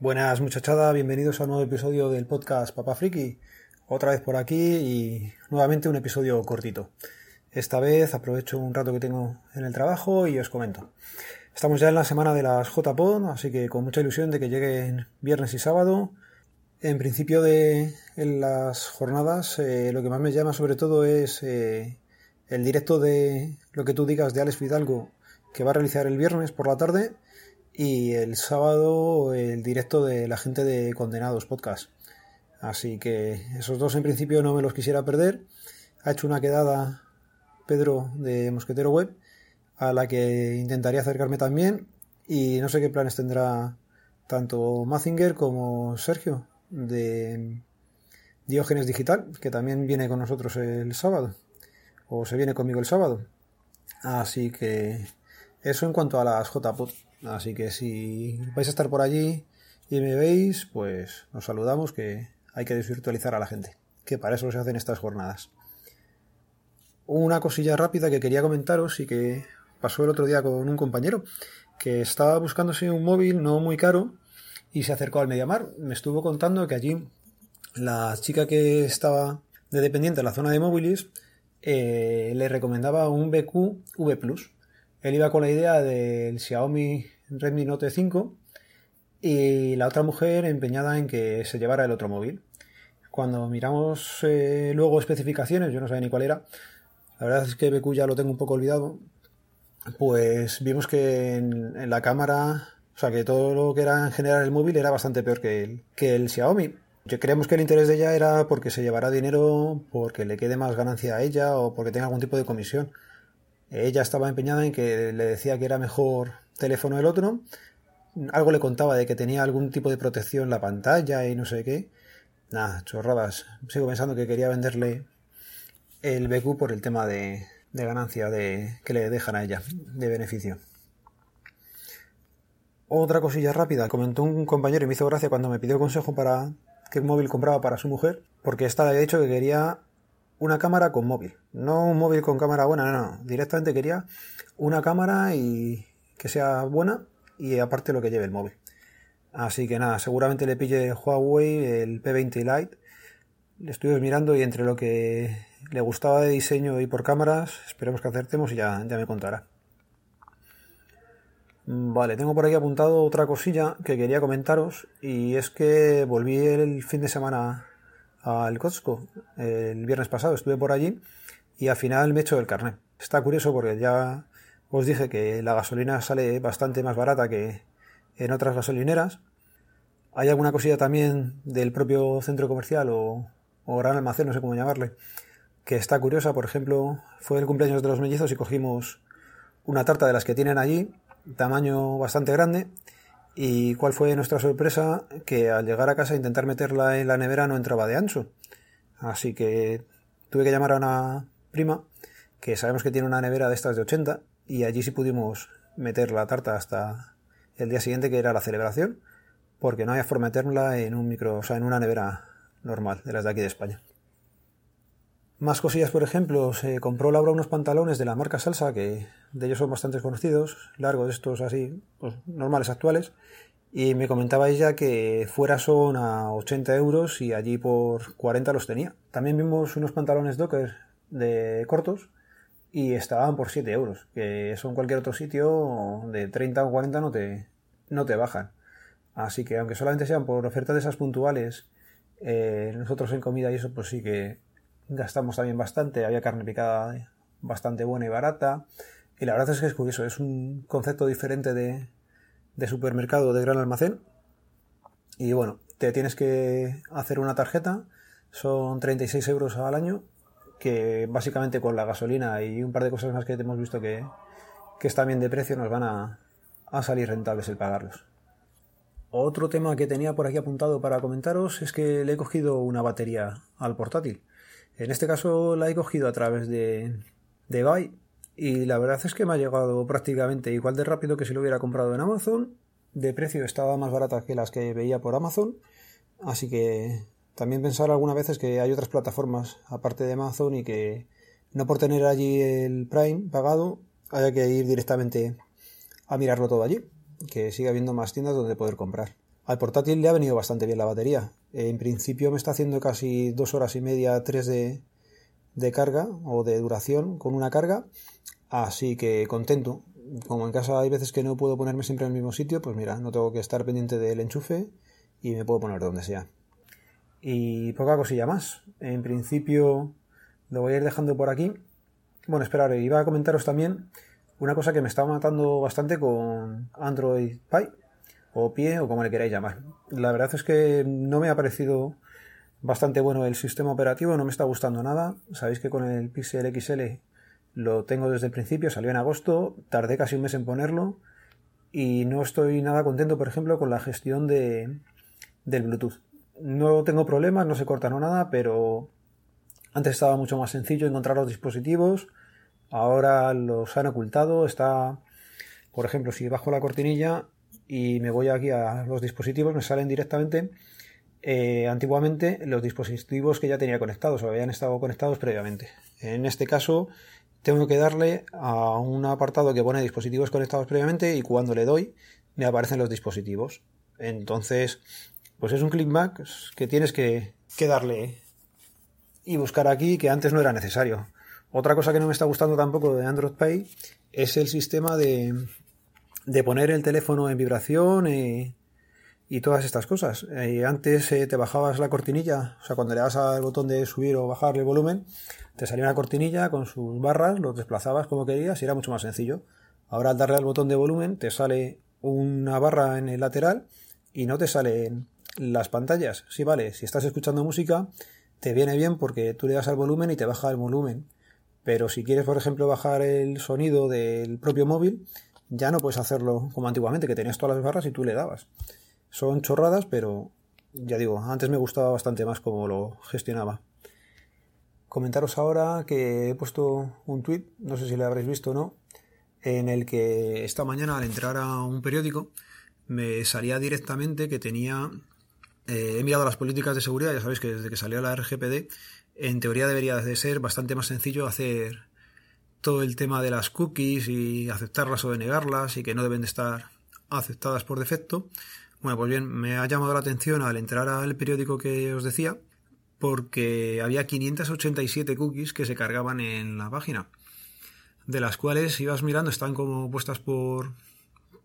Buenas muchachada, bienvenidos a un nuevo episodio del podcast Papa Friki. Otra vez por aquí y nuevamente un episodio cortito. Esta vez aprovecho un rato que tengo en el trabajo y os comento. Estamos ya en la semana de las JPod, así que con mucha ilusión de que lleguen viernes y sábado. En principio de las jornadas, eh, lo que más me llama sobre todo es eh, el directo de lo que tú digas de Alex Fidalgo que va a realizar el viernes por la tarde y el sábado el directo de la gente de Condenados Podcast. Así que esos dos en principio no me los quisiera perder. Ha hecho una quedada Pedro de Mosquetero Web a la que intentaría acercarme también y no sé qué planes tendrá tanto Mazinger como Sergio de Diógenes Digital, que también viene con nosotros el sábado, o se viene conmigo el sábado. Así que eso en cuanto a las JPOT. Así que si vais a estar por allí y me veis, pues nos saludamos que hay que desvirtualizar a la gente, que para eso se hacen estas jornadas. Una cosilla rápida que quería comentaros y que pasó el otro día con un compañero que estaba buscándose un móvil no muy caro y se acercó al Mediamar. Me estuvo contando que allí la chica que estaba de dependiente en la zona de móviles eh, le recomendaba un BQ V Plus él iba con la idea del Xiaomi Redmi Note 5 y la otra mujer empeñada en que se llevara el otro móvil. Cuando miramos eh, luego especificaciones, yo no sabía ni cuál era, la verdad es que BQ ya lo tengo un poco olvidado, pues vimos que en, la cámara, o sea que todo lo que era en general el móvil era bastante peor que el, que el Xiaomi. Yo creemos que el interés de ella era porque se llevará dinero, porque le quede más ganancia a ella o porque tenga algún tipo de comisión. Ella estaba empeñada en que le decía que era mejor teléfono el otro. Algo le contaba de que tenía algún tipo de protección en la pantalla y no sé qué. Nada, chorradas. Sigo pensando que quería venderle el BQ por el tema de, ganancia de, que le dejan a ella, de beneficio. Otra cosilla rápida, comentó un compañero y me hizo gracia cuando me pidió consejo para qué móvil compraba para su mujer, porque esta le había dicho que quería una cámara con móvil. No un móvil con cámara buena, no, no. Directamente quería una cámara y que sea buena y aparte lo que lleve el móvil. Así que nada, seguramente le pille Huawei el P20 Lite. Le estuve mirando y entre lo que le gustaba de diseño y por cámaras, esperemos que acertemos y ya, ya me contará. Vale, tengo por aquí apuntado otra cosilla que quería comentaros y es que volví el fin de semana al Costco el viernes pasado, estuve por allí y al final me he hecho el carnet. Está curioso porque ya os dije que la gasolina sale bastante más barata que en otras gasolineras. Hay alguna cosilla también del propio centro comercial o, gran almacén, no sé cómo llamarle, que está curiosa. Por ejemplo, fue el cumpleaños de los mellizos y cogimos una tarta de las que tienen allí, tamaño bastante grande, y cuál fue nuestra sorpresa que al llegar a casa intentar meterla en la nevera no entraba de ancho. Así que tuve que llamar a una prima que sabemos que tiene una nevera de estas de 80 y allí sí pudimos meter la tarta hasta el día siguiente que era la celebración porque no había forma de meterla en un micro, o sea, en una nevera normal de las de aquí de España. Más cosillas, por ejemplo, se compró Laura unos pantalones de la marca Salsa, que de ellos son bastante conocidos, largos estos así, pues normales, actuales, y me comentaba ella que fuera son a 80 euros y allí por 40 los tenía. También vimos unos pantalones Docker de cortos y estaban por 7 euros, que eso en cualquier otro sitio de 30 o 40 no te, no te bajan. Así que aunque solamente sean por ofertas de esas puntuales, eh, nosotros en comida y eso pues sí que gastamos también bastante, había carne picada bastante buena y barata. Y la verdad es que es curioso, es un concepto diferente de, de supermercado, de gran almacén. Y bueno, te tienes que hacer una tarjeta, son 36 euros al año, que básicamente con la gasolina y un par de cosas más que hemos visto que, que están bien de precio nos van a, a salir rentables el pagarlos. Otro tema que tenía por aquí apuntado para comentaros es que le he cogido una batería al portátil. En este caso la he cogido a través de, de Buy y la verdad es que me ha llegado prácticamente igual de rápido que si lo hubiera comprado en Amazon. De precio estaba más barata que las que veía por Amazon. Así que también pensar algunas veces que hay otras plataformas aparte de Amazon y que no por tener allí el Prime pagado haya que ir directamente a mirarlo todo allí. Que siga habiendo más tiendas donde poder comprar. Al portátil le ha venido bastante bien la batería. En principio me está haciendo casi dos horas y media, tres de, de carga o de duración con una carga. Así que contento. Como en casa hay veces que no puedo ponerme siempre en el mismo sitio, pues mira, no tengo que estar pendiente del enchufe y me puedo poner donde sea. Y poca cosilla más. En principio lo voy a ir dejando por aquí. Bueno, esperar, iba a comentaros también una cosa que me estaba matando bastante con Android Pie o Pie o como le queráis llamar. La verdad es que no me ha parecido bastante bueno el sistema operativo, no me está gustando nada. Sabéis que con el Pixel XL lo tengo desde el principio, salió en agosto, tardé casi un mes en ponerlo y no estoy nada contento, por ejemplo, con la gestión de, del Bluetooth. No tengo problemas, no se corta no nada, pero antes estaba mucho más sencillo encontrar los dispositivos, ahora los han ocultado, está, por ejemplo, si bajo la cortinilla y me voy aquí a los dispositivos, me salen directamente eh, antiguamente los dispositivos que ya tenía conectados o habían estado conectados previamente. En este caso, tengo que darle a un apartado que pone dispositivos conectados previamente y cuando le doy me aparecen los dispositivos. Entonces, pues es un clickback que tienes que, que darle y buscar aquí que antes no era necesario. Otra cosa que no me está gustando tampoco de Android Pay es el sistema de, de poner el teléfono en vibración y, y todas estas cosas. Eh, antes eh, te bajabas la cortinilla, o sea, cuando le das al botón de subir o bajar el volumen, te salía una cortinilla con sus barras, lo desplazabas como querías y era mucho más sencillo. Ahora al darle al botón de volumen te sale una barra en el lateral y no te salen las pantallas. Sí, vale, si estás escuchando música te viene bien porque tú le das al volumen y te baja el volumen. Pero si quieres, por ejemplo, bajar el sonido del propio móvil, ya no puedes hacerlo como antiguamente, que tenías todas las barras y tú le dabas. Son chorradas, pero ya digo, antes me gustaba bastante más cómo lo gestionaba. Comentaros ahora que he puesto un tweet, no sé si lo habréis visto o no, en el que esta mañana al entrar a un periódico me salía directamente que tenía eh, he mirado las políticas de seguridad, ya sabéis que desde que salió la RGPD, en teoría debería de ser bastante más sencillo hacer todo el tema de las cookies y aceptarlas o denegarlas y que no deben de estar aceptadas por defecto. Bueno, pues bien, me ha llamado la atención al entrar al periódico que os decía, porque había 587 cookies que se cargaban en la página, de las cuales ibas mirando están como puestas por,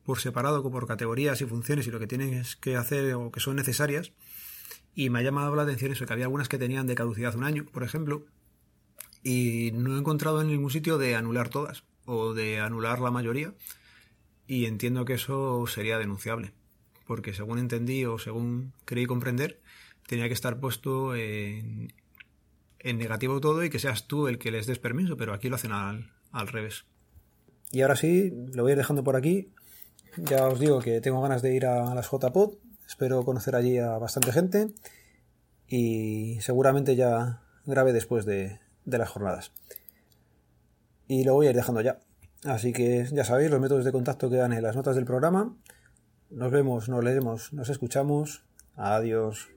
por separado, como por categorías y funciones y lo que tienes que hacer o que son necesarias. Y me ha llamado la atención eso, que había algunas que tenían de caducidad un año, por ejemplo, y no he encontrado en ningún sitio de anular todas o de anular la mayoría, y entiendo que eso sería denunciable porque según entendí o según creí comprender, tenía que estar puesto en, negativo todo y que seas tú el que les des permiso, pero aquí lo hacen al, al revés. Y ahora sí, lo voy a ir dejando por aquí. Ya os digo que tengo ganas de ir a las JPod, espero conocer allí a bastante gente y seguramente ya grabe después de, de las jornadas. Y lo voy a ir dejando ya. Así que ya sabéis los métodos de contacto que dan en las notas del programa nos vemos, nos leemos, nos escuchamos. Adiós.